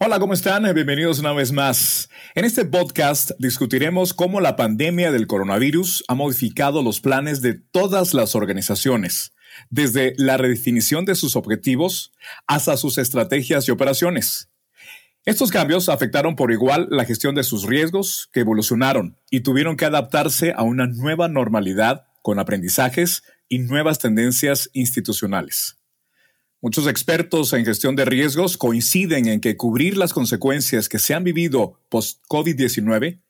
Hola, ¿cómo están? Bienvenidos una vez más. En este podcast discutiremos cómo la pandemia del coronavirus ha modificado los planes de todas las organizaciones, desde la redefinición de sus objetivos hasta sus estrategias y operaciones. Estos cambios afectaron por igual la gestión de sus riesgos, que evolucionaron y tuvieron que adaptarse a una nueva normalidad con aprendizajes y nuevas tendencias institucionales. Muchos expertos en gestión de riesgos coinciden en que cubrir las consecuencias que se han vivido post-COVID-19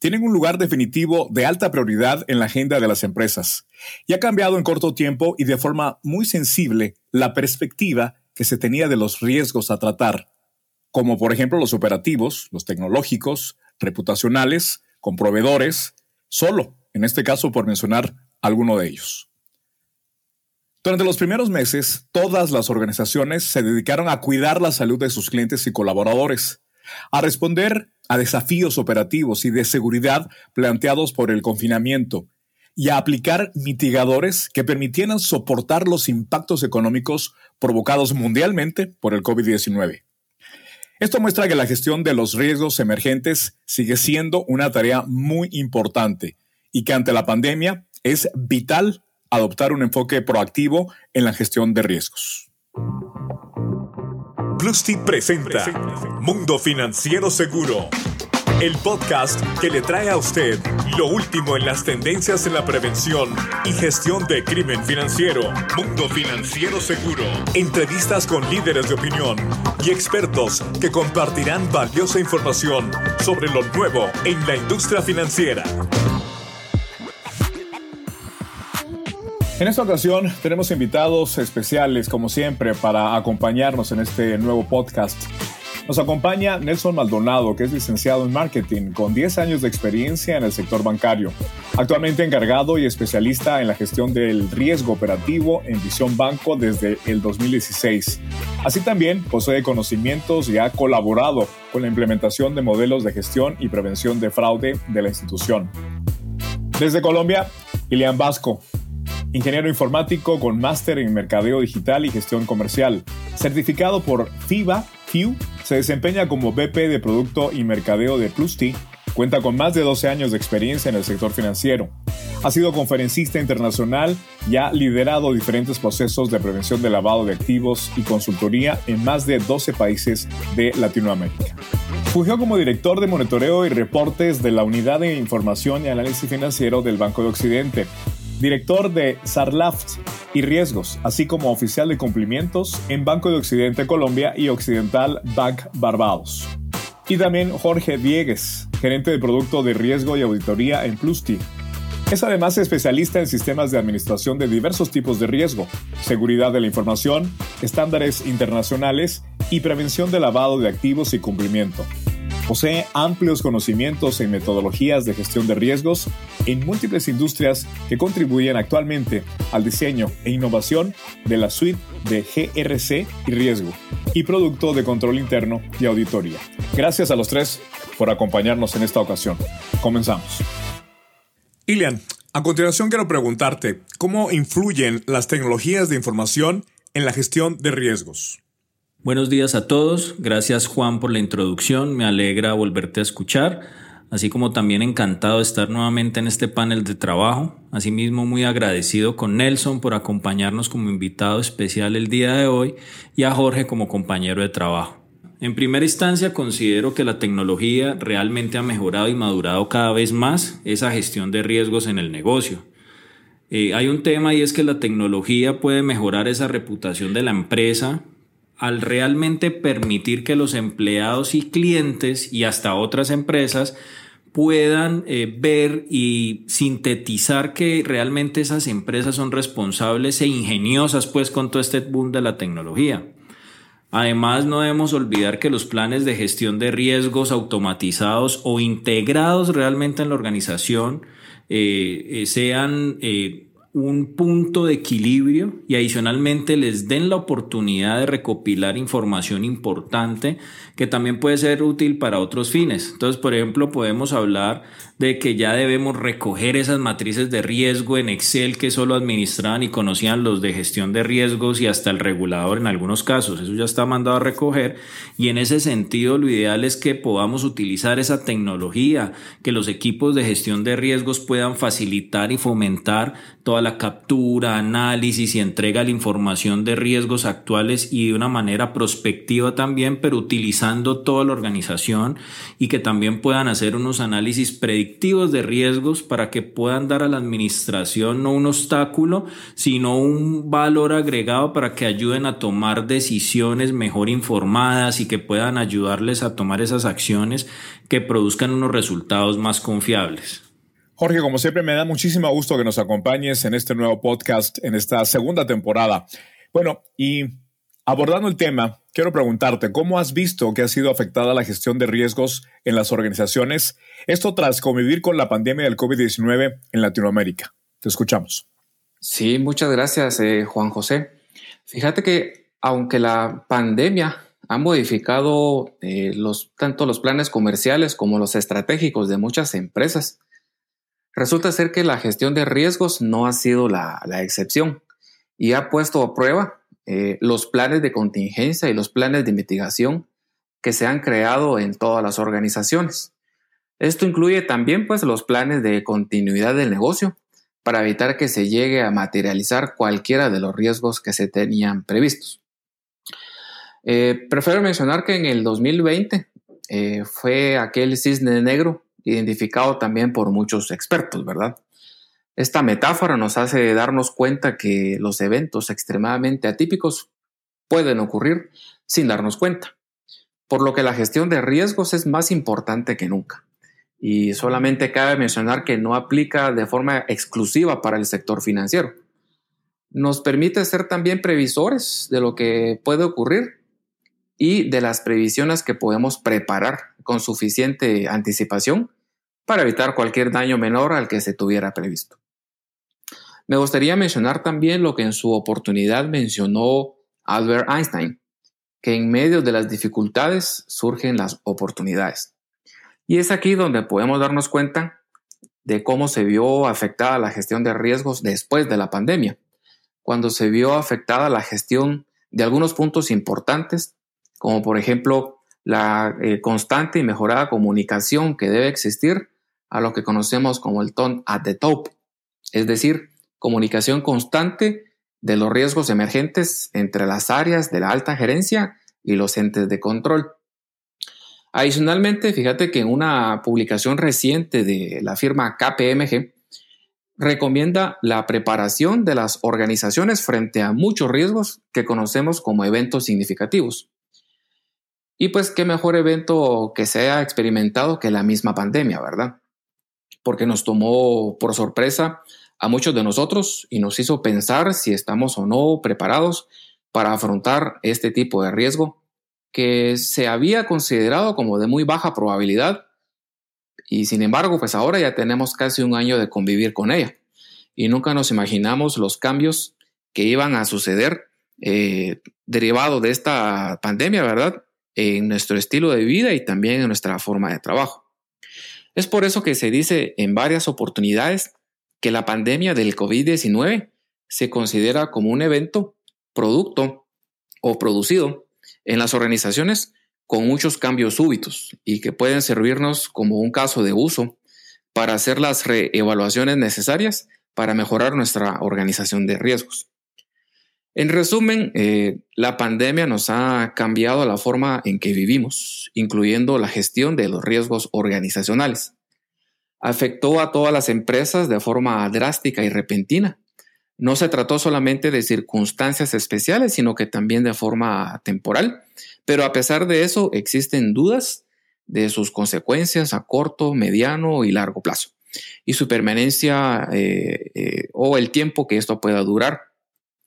tienen un lugar definitivo de alta prioridad en la agenda de las empresas y ha cambiado en corto tiempo y de forma muy sensible la perspectiva que se tenía de los riesgos a tratar, como por ejemplo los operativos, los tecnológicos, reputacionales, con proveedores, solo, en este caso por mencionar alguno de ellos. Durante los primeros meses, todas las organizaciones se dedicaron a cuidar la salud de sus clientes y colaboradores, a responder a desafíos operativos y de seguridad planteados por el confinamiento y a aplicar mitigadores que permitieran soportar los impactos económicos provocados mundialmente por el COVID-19. Esto muestra que la gestión de los riesgos emergentes sigue siendo una tarea muy importante y que ante la pandemia es vital adoptar un enfoque proactivo en la gestión de riesgos. Bluesty presenta Mundo Financiero Seguro, el podcast que le trae a usted lo último en las tendencias en la prevención y gestión de crimen financiero. Mundo Financiero Seguro. Entrevistas con líderes de opinión y expertos que compartirán valiosa información sobre lo nuevo en la industria financiera. En esta ocasión tenemos invitados especiales, como siempre, para acompañarnos en este nuevo podcast. Nos acompaña Nelson Maldonado, que es licenciado en marketing con 10 años de experiencia en el sector bancario. Actualmente encargado y especialista en la gestión del riesgo operativo en Visión Banco desde el 2016. Así también posee conocimientos y ha colaborado con la implementación de modelos de gestión y prevención de fraude de la institución. Desde Colombia, Ilian Vasco, ingeniero informático con máster en mercadeo digital y gestión comercial, certificado por FIBA, FIU, se desempeña como VP de Producto y Mercadeo de Plusti, cuenta con más de 12 años de experiencia en el sector financiero. Ha sido conferencista internacional y ha liderado diferentes procesos de prevención de lavado de activos y consultoría en más de 12 países de Latinoamérica. Fungió como director de monitoreo y reportes de la Unidad de Información y Análisis Financiero del Banco de Occidente, director de SARLAFT y Riesgos, así como oficial de cumplimientos en Banco de Occidente Colombia y Occidental Bank Barbados. Y también Jorge Diegues, gerente de producto de riesgo y auditoría en Plusti. Es además especialista en sistemas de administración de diversos tipos de riesgo, seguridad de la información, estándares internacionales y prevención de lavado de activos y cumplimiento. Posee amplios conocimientos en metodologías de gestión de riesgos en múltiples industrias que contribuyen actualmente al diseño e innovación de la suite de GRC y riesgo y producto de control interno y auditoría. Gracias a los tres por acompañarnos en esta ocasión. Comenzamos. Ilian, a continuación quiero preguntarte, ¿cómo influyen las tecnologías de información en la gestión de riesgos? Buenos días a todos, gracias Juan por la introducción, me alegra volverte a escuchar, así como también encantado de estar nuevamente en este panel de trabajo, asimismo muy agradecido con Nelson por acompañarnos como invitado especial el día de hoy y a Jorge como compañero de trabajo. En primera instancia considero que la tecnología realmente ha mejorado y madurado cada vez más esa gestión de riesgos en el negocio. Eh, hay un tema y es que la tecnología puede mejorar esa reputación de la empresa al realmente permitir que los empleados y clientes y hasta otras empresas puedan eh, ver y sintetizar que realmente esas empresas son responsables e ingeniosas pues con todo este boom de la tecnología. Además, no debemos olvidar que los planes de gestión de riesgos automatizados o integrados realmente en la organización eh, eh, sean un punto de equilibrio y adicionalmente les den la oportunidad de recopilar información importante que también puede ser útil para otros fines. Entonces, por ejemplo, podemos hablar de que ya debemos recoger esas matrices de riesgo en Excel que solo administraban y conocían los de gestión de riesgos y hasta el regulador en algunos casos. Eso ya está mandado a recoger y en ese sentido lo ideal es que podamos utilizar esa tecnología, que los equipos de gestión de riesgos puedan facilitar y fomentar toda la captura, análisis y entrega de información de riesgos actuales y de una manera prospectiva también, pero utilizando toda la organización y que también puedan hacer unos análisis predictivos de riesgos para que puedan dar a la administración no un obstáculo, sino un valor agregado para que ayuden a tomar decisiones mejor informadas y que puedan ayudarles a tomar esas acciones que produzcan unos resultados más confiables. Jorge, como siempre, me da muchísimo gusto que nos acompañes en este nuevo podcast, en esta segunda temporada. Bueno, y abordando el tema, quiero preguntarte, ¿cómo has visto que ha sido afectada la gestión de riesgos en las organizaciones? Esto tras convivir con la pandemia del COVID-19 en Latinoamérica. Te escuchamos. Sí, muchas gracias, eh, Juan José. Fíjate que aunque la pandemia ha modificado eh, tanto los planes comerciales como los estratégicos de muchas empresas, Resulta ser que la gestión de riesgos no ha sido la, excepción y ha puesto a prueba eh, los planes de contingencia y los planes de mitigación que se han creado en todas las organizaciones. Esto incluye también pues, los planes de continuidad del negocio para evitar que se llegue a materializar cualquiera de los riesgos que se tenían previstos. Eh, prefiero mencionar que en el 2020 eh, fue aquel cisne negro identificado también por muchos expertos, ¿verdad? Esta metáfora nos hace darnos cuenta que los eventos extremadamente atípicos pueden ocurrir sin darnos cuenta, por lo que la gestión de riesgos es más importante que nunca. Y solamente cabe mencionar que no aplica de forma exclusiva para el sector financiero. Nos permite ser también previsores de lo que puede ocurrir y de las previsiones que podemos preparar con suficiente anticipación para evitar cualquier daño menor al que se tuviera previsto. Me gustaría mencionar también lo que en su oportunidad mencionó Albert Einstein, que en medio de las dificultades surgen las oportunidades. Y es aquí donde podemos darnos cuenta de cómo se vio afectada la gestión de riesgos después de la pandemia, cuando se vio afectada la gestión de algunos puntos importantes, como por ejemplo la eh, constante y mejorada comunicación que debe existir a lo que conocemos como el tone at the top, es decir, comunicación constante de los riesgos emergentes entre las áreas de la alta gerencia y los entes de control. Adicionalmente, fíjate que en una publicación reciente de la firma KPMG, recomienda la preparación de las organizaciones frente a muchos riesgos que conocemos como eventos significativos. Y pues qué mejor evento que sea experimentado que la misma pandemia, ¿verdad? Porque nos tomó por sorpresa a muchos de nosotros y nos hizo pensar si estamos o no preparados para afrontar este tipo de riesgo que se había considerado como de muy baja probabilidad y sin embargo pues ahora ya tenemos casi un año de convivir con ella y nunca nos imaginamos los cambios que iban a suceder eh, derivado de esta pandemia, ¿verdad? En nuestro estilo de vida y también en nuestra forma de trabajo. Es por eso que se dice en varias oportunidades que la pandemia del COVID-19 se considera como un evento, producto o producido en las organizaciones con muchos cambios súbitos y que pueden servirnos como un caso de uso para hacer las reevaluaciones necesarias para mejorar nuestra organización de riesgos. En resumen, eh, la pandemia nos ha cambiado la forma en que vivimos, incluyendo la gestión de los riesgos organizacionales. Afectó a todas las empresas de forma drástica y repentina. No se trató solamente de circunstancias especiales, sino que también de forma temporal. Pero a pesar de eso, existen dudas de sus consecuencias a corto, mediano y largo plazo y su permanencia eh, eh, o el tiempo que esto pueda durar.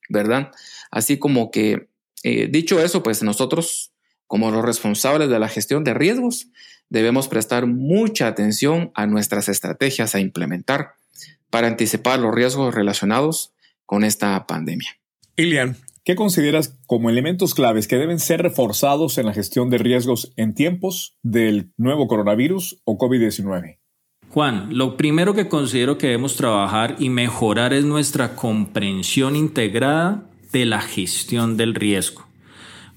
¿Verdad? Así como que, eh, dicho eso, pues nosotros, como los responsables de la gestión de riesgos, debemos prestar mucha atención a nuestras estrategias a implementar para anticipar los riesgos relacionados con esta pandemia. Ilian, ¿qué consideras como elementos claves que deben ser reforzados en la gestión de riesgos en tiempos del nuevo coronavirus o COVID-19? Juan, lo primero que considero que debemos trabajar y mejorar es nuestra comprensión integrada de la gestión del riesgo.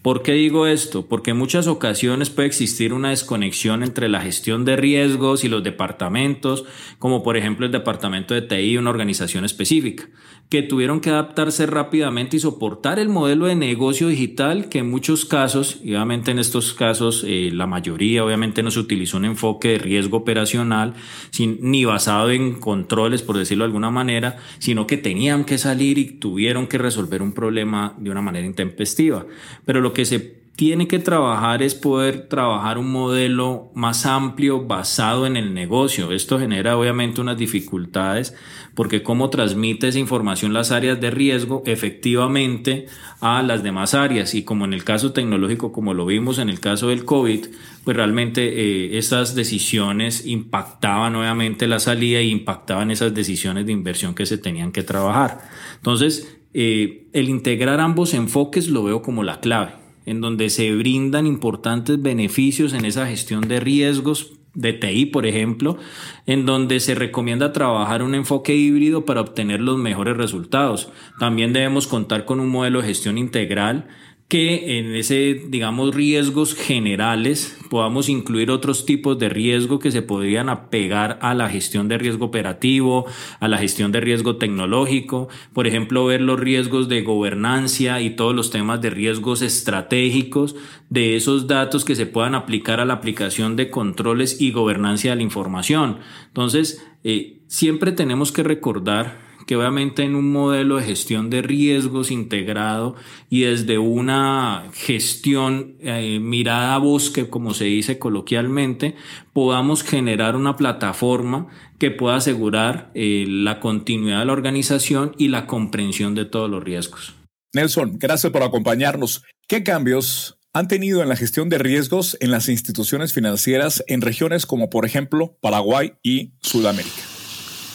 ¿Por qué digo esto? Porque en muchas ocasiones puede existir una desconexión entre la gestión de riesgos y los departamentos, como por ejemplo el departamento de TI, una organización específica que tuvieron que adaptarse rápidamente y soportar el modelo de negocio digital que en muchos casos, y obviamente en estos casos eh, la mayoría obviamente no se utilizó un enfoque de riesgo operacional ni basado en controles, por decirlo de alguna manera, sino que tenían que salir y tuvieron que resolver un problema de una manera intempestiva. Pero que se tiene que trabajar es poder trabajar un modelo más amplio basado en el negocio. Esto genera obviamente unas dificultades porque cómo transmite esa información las áreas de riesgo efectivamente a las demás áreas y como en el caso tecnológico, como lo vimos en el caso del COVID, pues realmente eh, esas decisiones impactaban obviamente la salida y impactaban esas decisiones de inversión que se tenían que trabajar. Entonces, eh, el integrar ambos enfoques lo veo como la clave en donde se brindan importantes beneficios en esa gestión de riesgos de TI, por ejemplo, en donde se recomienda trabajar un enfoque híbrido para obtener los mejores resultados. También debemos contar con un modelo de gestión integral que en ese, digamos, riesgos generales podamos incluir otros tipos de riesgo que se podrían apegar a la gestión de riesgo operativo, a la gestión de riesgo tecnológico, por ejemplo, ver los riesgos de gobernancia y todos los temas de riesgos estratégicos de esos datos que se puedan aplicar a la aplicación de controles y gobernancia de la información. Entonces, eh, siempre tenemos que recordar que obviamente en un modelo de gestión de riesgos integrado y desde una gestión eh, mirada a bosque, como se dice coloquialmente, podamos generar una plataforma que pueda asegurar eh, la continuidad de la organización y la comprensión de todos los riesgos. Nelson, gracias por acompañarnos. ¿Qué cambios han tenido en la gestión de riesgos en las instituciones financieras en regiones como por ejemplo Paraguay y Sudamérica?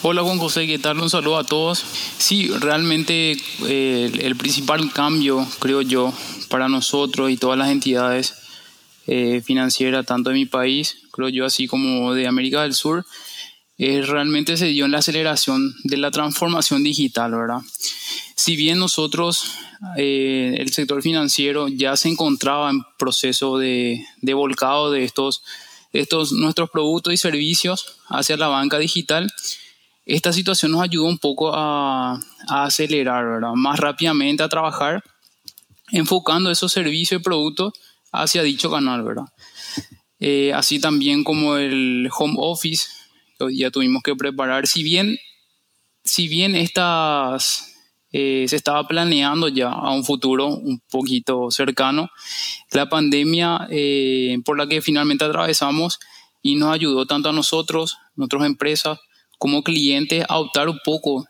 Hola Juan José, ¿qué tal? Un saludo a todos. Sí, realmente eh, el principal cambio, creo yo, para nosotros y todas las entidades eh, financieras, tanto de mi país, creo yo, así como de América del Sur, eh, realmente se dio en la aceleración de la transformación digital, ¿verdad? Si bien nosotros, el sector financiero ya se encontraba en proceso de, de volcado de estos, estos nuestros productos y servicios hacia la banca digital, esta situación nos ayudó un poco a, acelerar, Más rápidamente a trabajar, enfocando esos servicios y productos hacia dicho canal, ¿verdad? Eh, así también como el home office, ya tuvimos que preparar, si bien, si bien estas eh, se estaba planeando ya a un futuro un poquito cercano, la pandemia eh, por la que finalmente atravesamos y nos ayudó tanto a nosotros, nuestras empresas, como cliente a optar un poco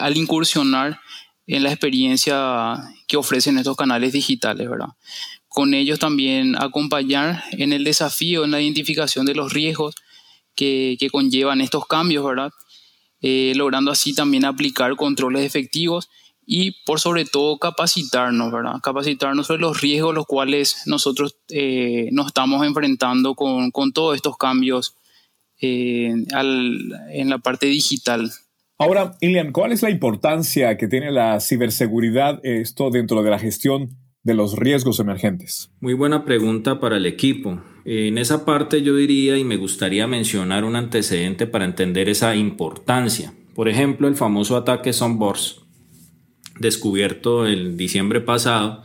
al incursionar en la experiencia que ofrecen estos canales digitales, ¿verdad? Con ellos también acompañar en el desafío, en la identificación de los riesgos que, conllevan estos cambios, ¿verdad? Eh, logrando así también aplicar controles efectivos y por sobre todo capacitarnos, ¿verdad? Capacitarnos sobre los riesgos los cuales nosotros eh, nos estamos enfrentando con, con todos estos cambios en la parte digital. Ahora, Ilian, ¿cuál es la importancia que tiene la ciberseguridad esto dentro de la gestión de los riesgos emergentes? Muy buena pregunta para el equipo. En esa parte yo diría y me gustaría mencionar un antecedente para entender esa importancia. Por ejemplo, el famoso ataque Sunburst, descubierto en diciembre pasado,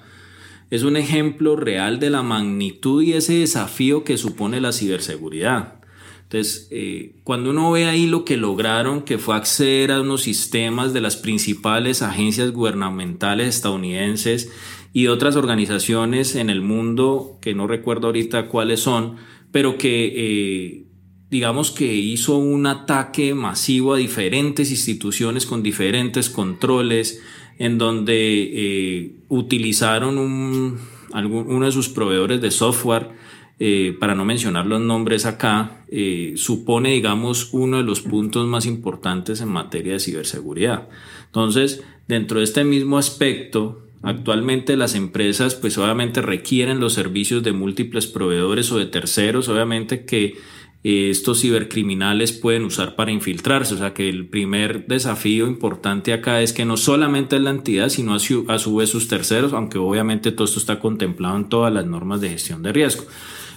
es un ejemplo real de la magnitud y ese desafío que supone la ciberseguridad. Entonces, eh, cuando uno ve ahí lo que lograron, que fue acceder a unos sistemas de las principales agencias gubernamentales estadounidenses y otras organizaciones en el mundo, que no recuerdo ahorita cuáles son, pero que eh, digamos que hizo un ataque masivo a diferentes instituciones con diferentes controles, en donde eh, utilizaron un, uno de sus proveedores de software eh, para no mencionar los nombres acá, eh, supone, digamos, uno de los puntos más importantes en materia de ciberseguridad. Entonces, dentro de este mismo aspecto, Actualmente las empresas pues obviamente requieren los servicios de múltiples proveedores o de terceros, obviamente que eh, estos cibercriminales pueden usar para infiltrarse. O sea que el primer desafío importante acá es que no solamente es la entidad, sino a su, a su vez sus terceros, aunque obviamente todo esto está contemplado en todas las normas de gestión de riesgo.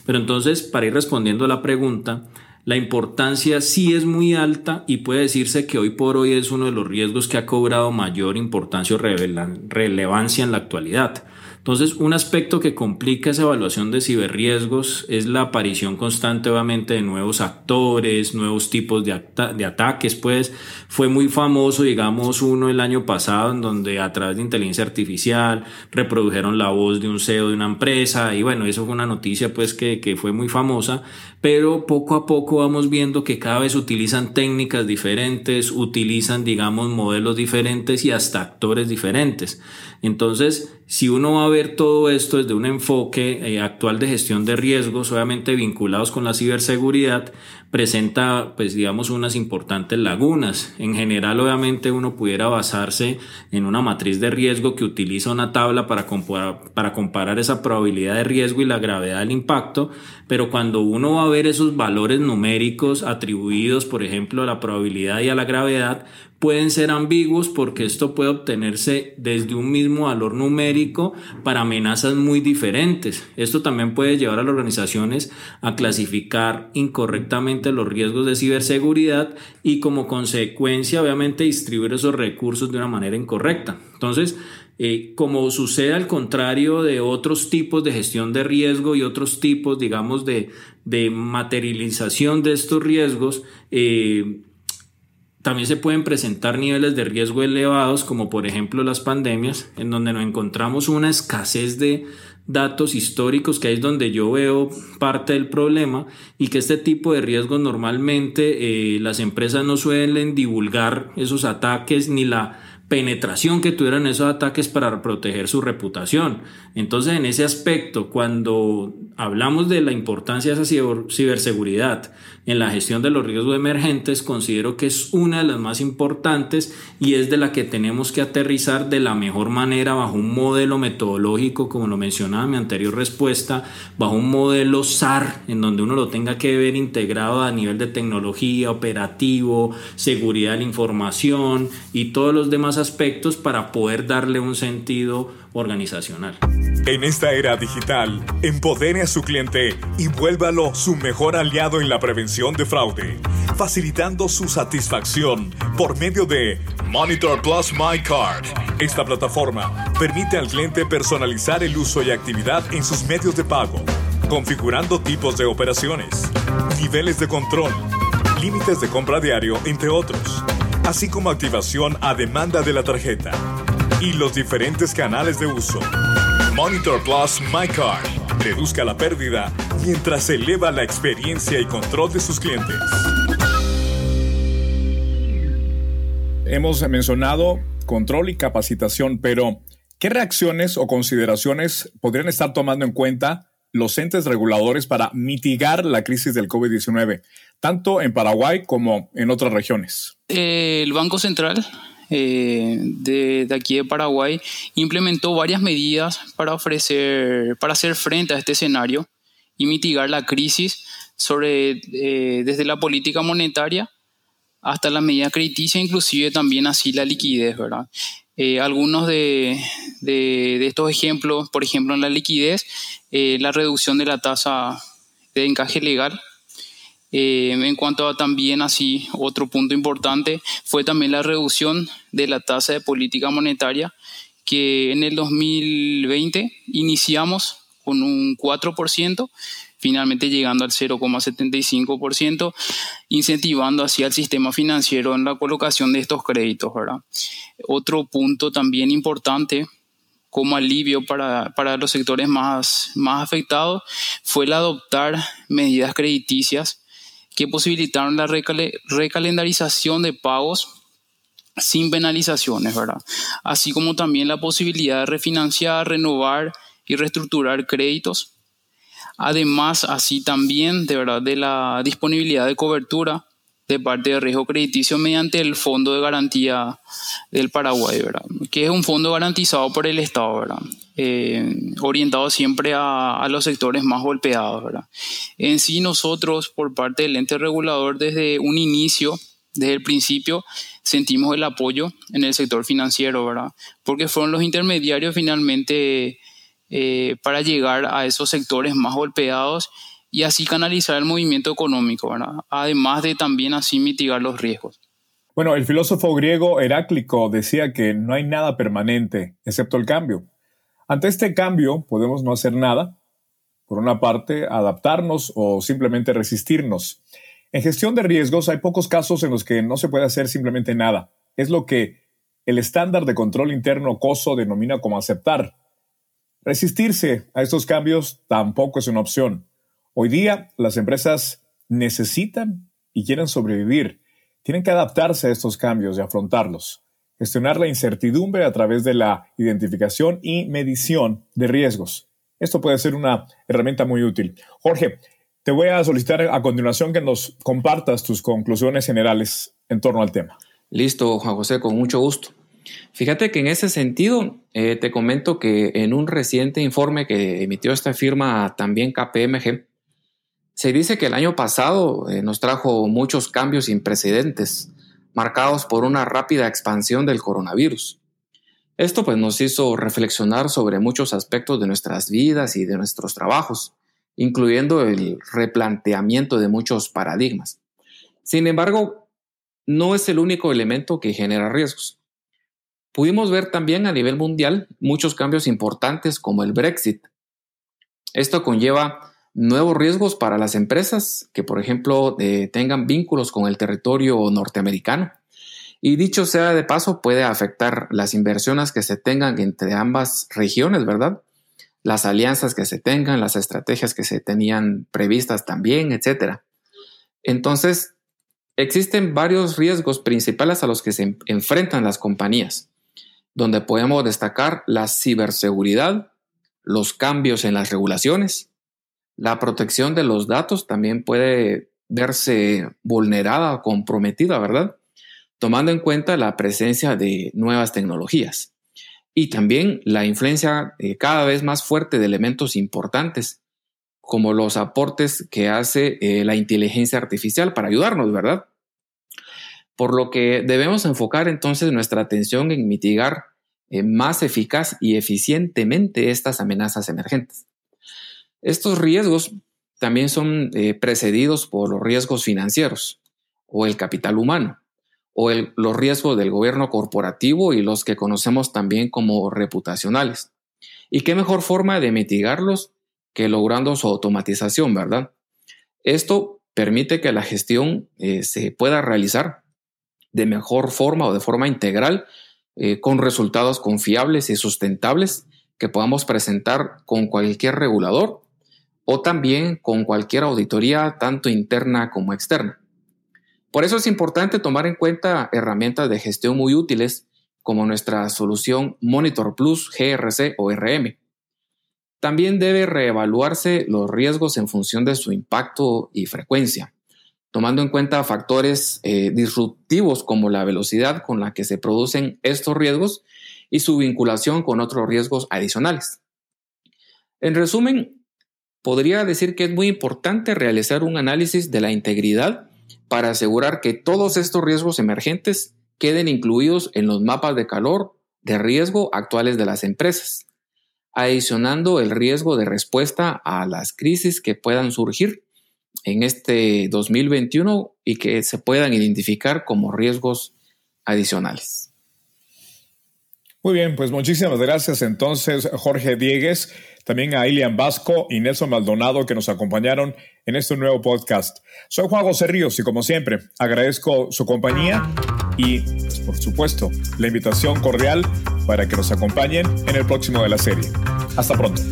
Pero entonces, para ir respondiendo a la pregunta, la importancia sí es muy alta y puede decirse que hoy por hoy es uno de los riesgos que ha cobrado mayor importancia o relevancia en la actualidad. Entonces, un aspecto que complica esa evaluación de ciberriesgos es la aparición constante, obviamente, de nuevos actores, nuevos tipos de, ataques. Pues fue muy famoso, digamos, uno el año pasado, en donde a través de inteligencia artificial reprodujeron la voz de un CEO de una empresa. Y bueno, eso fue una noticia, pues, que, que fue muy famosa. Pero poco a poco vamos viendo que cada vez utilizan técnicas diferentes, utilizan, digamos, modelos diferentes y hasta actores diferentes. Entonces, si uno va a ver todo esto desde un enfoque eh, actual de gestión de riesgos, obviamente vinculados con la ciberseguridad, presenta, pues digamos, unas importantes lagunas. En general, obviamente, uno pudiera basarse en una matriz de riesgo que utiliza una tabla para comparar, para comparar esa probabilidad de riesgo y la gravedad del impacto, pero cuando uno va a ver esos valores numéricos atribuidos, por ejemplo, a la probabilidad y a la gravedad, pueden ser ambiguos porque esto puede obtenerse desde un mismo valor numérico para amenazas muy diferentes. Esto también puede llevar a las organizaciones a clasificar incorrectamente los riesgos de ciberseguridad y como consecuencia obviamente distribuir esos recursos de una manera incorrecta. Entonces, eh, como sucede al contrario de otros tipos de gestión de riesgo y otros tipos, digamos, de, de materialización de estos riesgos, eh, también se pueden presentar niveles de riesgo elevados, como por ejemplo las pandemias, en donde nos encontramos una escasez de datos históricos, que es donde yo veo parte del problema, y que este tipo de riesgos normalmente eh, las empresas no suelen divulgar esos ataques ni la penetración que tuvieran esos ataques para proteger su reputación. Entonces, en ese aspecto, cuando hablamos de la importancia de esa ciberseguridad en la gestión de los riesgos emergentes, considero que es una de las más importantes y es de la que tenemos que aterrizar de la mejor manera bajo un modelo metodológico, como lo mencionaba en mi anterior respuesta, bajo un modelo SAR, en donde uno lo tenga que ver integrado a nivel de tecnología, operativo, seguridad de la información y todos los demás aspectos para poder darle un sentido organizacional. En esta era digital, empodere a su cliente y vuélvalo su mejor aliado en la prevención de fraude, facilitando su satisfacción por medio de Monitor Plus My Card. Esta plataforma permite al cliente personalizar el uso y actividad en sus medios de pago, configurando tipos de operaciones, niveles de control, límites de compra diario, entre otros, así como activación a demanda de la tarjeta y los diferentes canales de uso. Monitor Plus My Car reduzca la pérdida mientras eleva la experiencia y control de sus clientes. Hemos mencionado control y capacitación, pero ¿qué reacciones o consideraciones podrían estar tomando en cuenta los entes reguladores para mitigar la crisis del COVID-19, tanto en Paraguay como en otras regiones? El Banco Central eh, de, aquí de Paraguay implementó varias medidas para ofrecer, para hacer frente a este escenario y mitigar la crisis sobre, eh, desde la política monetaria hasta la medida crediticia, inclusive también así la liquidez, ¿verdad? Eh, algunos de, de, estos ejemplos, por ejemplo, en la liquidez, la reducción de la tasa de encaje legal eh, en cuanto a también así, otro punto importante fue también la reducción de la tasa de política monetaria, que en el 2020 iniciamos con un 4%, finalmente llegando al 0,75%, incentivando así al sistema financiero en la colocación de estos créditos. ¿verdad? Otro punto también importante como alivio para, para los sectores más, más afectados fue el adoptar medidas crediticias que posibilitaron la recalendarización de pagos sin penalizaciones, ¿verdad? Así como también la posibilidad de refinanciar, renovar y reestructurar créditos. Además, así también, de verdad, de la disponibilidad de cobertura de parte de riesgo crediticio mediante el Fondo de Garantía del Paraguay, ¿verdad? que es un fondo garantizado por el Estado, ¿verdad? Eh, orientado siempre a, los sectores más golpeados. ¿verdad? En sí, nosotros, por parte del ente regulador, desde un inicio, desde el principio, sentimos el apoyo en el sector financiero, ¿verdad? porque fueron los intermediarios finalmente eh, para llegar a esos sectores más golpeados y así canalizar el movimiento económico, además de también así mitigar los riesgos. Bueno, el filósofo griego Heráclico decía que no hay nada permanente excepto el cambio. Ante este cambio podemos no hacer nada, por una parte, adaptarnos o simplemente resistirnos. En gestión de riesgos hay pocos casos en los que no se puede hacer simplemente nada. Es lo que el estándar de control interno COSO denomina como aceptar. Resistirse a estos cambios tampoco es una opción. Hoy día las empresas necesitan y quieren sobrevivir. Tienen que adaptarse a estos cambios y afrontarlos. Gestionar la incertidumbre a través de la identificación y medición de riesgos. Esto puede ser una herramienta muy útil. Jorge, te voy a solicitar a continuación que nos compartas tus conclusiones generales en torno al tema. Listo, Juan José, con mucho gusto. Fíjate que en ese sentido, eh, te comento que en un reciente informe que emitió esta firma también KPMG, se dice que el año pasado eh, nos trajo muchos cambios sin precedentes, marcados por una rápida expansión del coronavirus. Esto pues nos hizo reflexionar sobre muchos aspectos de nuestras vidas y de nuestros trabajos, incluyendo el replanteamiento de muchos paradigmas. Sin embargo, no es el único elemento que genera riesgos. Pudimos ver también a nivel mundial muchos cambios importantes como el Brexit. Esto conlleva nuevos riesgos para las empresas que, por ejemplo, eh, tengan vínculos con el territorio norteamericano. Y dicho sea de paso, puede afectar las inversiones que se tengan entre ambas regiones, ¿verdad? Las alianzas que se tengan, las estrategias que se tenían previstas también, etc. Entonces, existen varios riesgos principales a los que se enfrentan las compañías, donde podemos destacar la ciberseguridad, los cambios en las regulaciones, la protección de los datos también puede verse vulnerada o comprometida, ¿verdad? Tomando en cuenta la presencia de nuevas tecnologías y también la influencia eh, cada vez más fuerte de elementos importantes como los aportes que hace eh, la inteligencia artificial para ayudarnos, ¿verdad? Por lo que debemos enfocar entonces nuestra atención en mitigar eh, más eficaz y eficientemente estas amenazas emergentes. Estos riesgos también son eh, precedidos por los riesgos financieros o el capital humano o los riesgos del gobierno corporativo y los que conocemos también como reputacionales. ¿Y qué mejor forma de mitigarlos que logrando su automatización, verdad? Esto permite que la gestión eh, se pueda realizar de mejor forma o de forma integral eh, con resultados confiables y sustentables que podamos presentar con cualquier regulador o también con cualquier auditoría tanto interna como externa. Por eso es importante tomar en cuenta herramientas de gestión muy útiles como nuestra solución Monitor Plus GRC o RM. También debe reevaluarse los riesgos en función de su impacto y frecuencia, tomando en cuenta factores eh, disruptivos como la velocidad con la que se producen estos riesgos y su vinculación con otros riesgos adicionales. En resumen, podría decir que es muy importante realizar un análisis de la integridad para asegurar que todos estos riesgos emergentes queden incluidos en los mapas de calor de riesgo actuales de las empresas, adicionando el riesgo de respuesta a las crisis que puedan surgir en este 2021 y que se puedan identificar como riesgos adicionales. Muy bien, pues muchísimas gracias entonces Jorge Diegues también a Ilian Vasco y Nelson Maldonado que nos acompañaron en este nuevo podcast. Soy Juan José Ríos y como siempre agradezco su compañía y pues, por supuesto la invitación cordial para que nos acompañen en el próximo de la serie. Hasta pronto.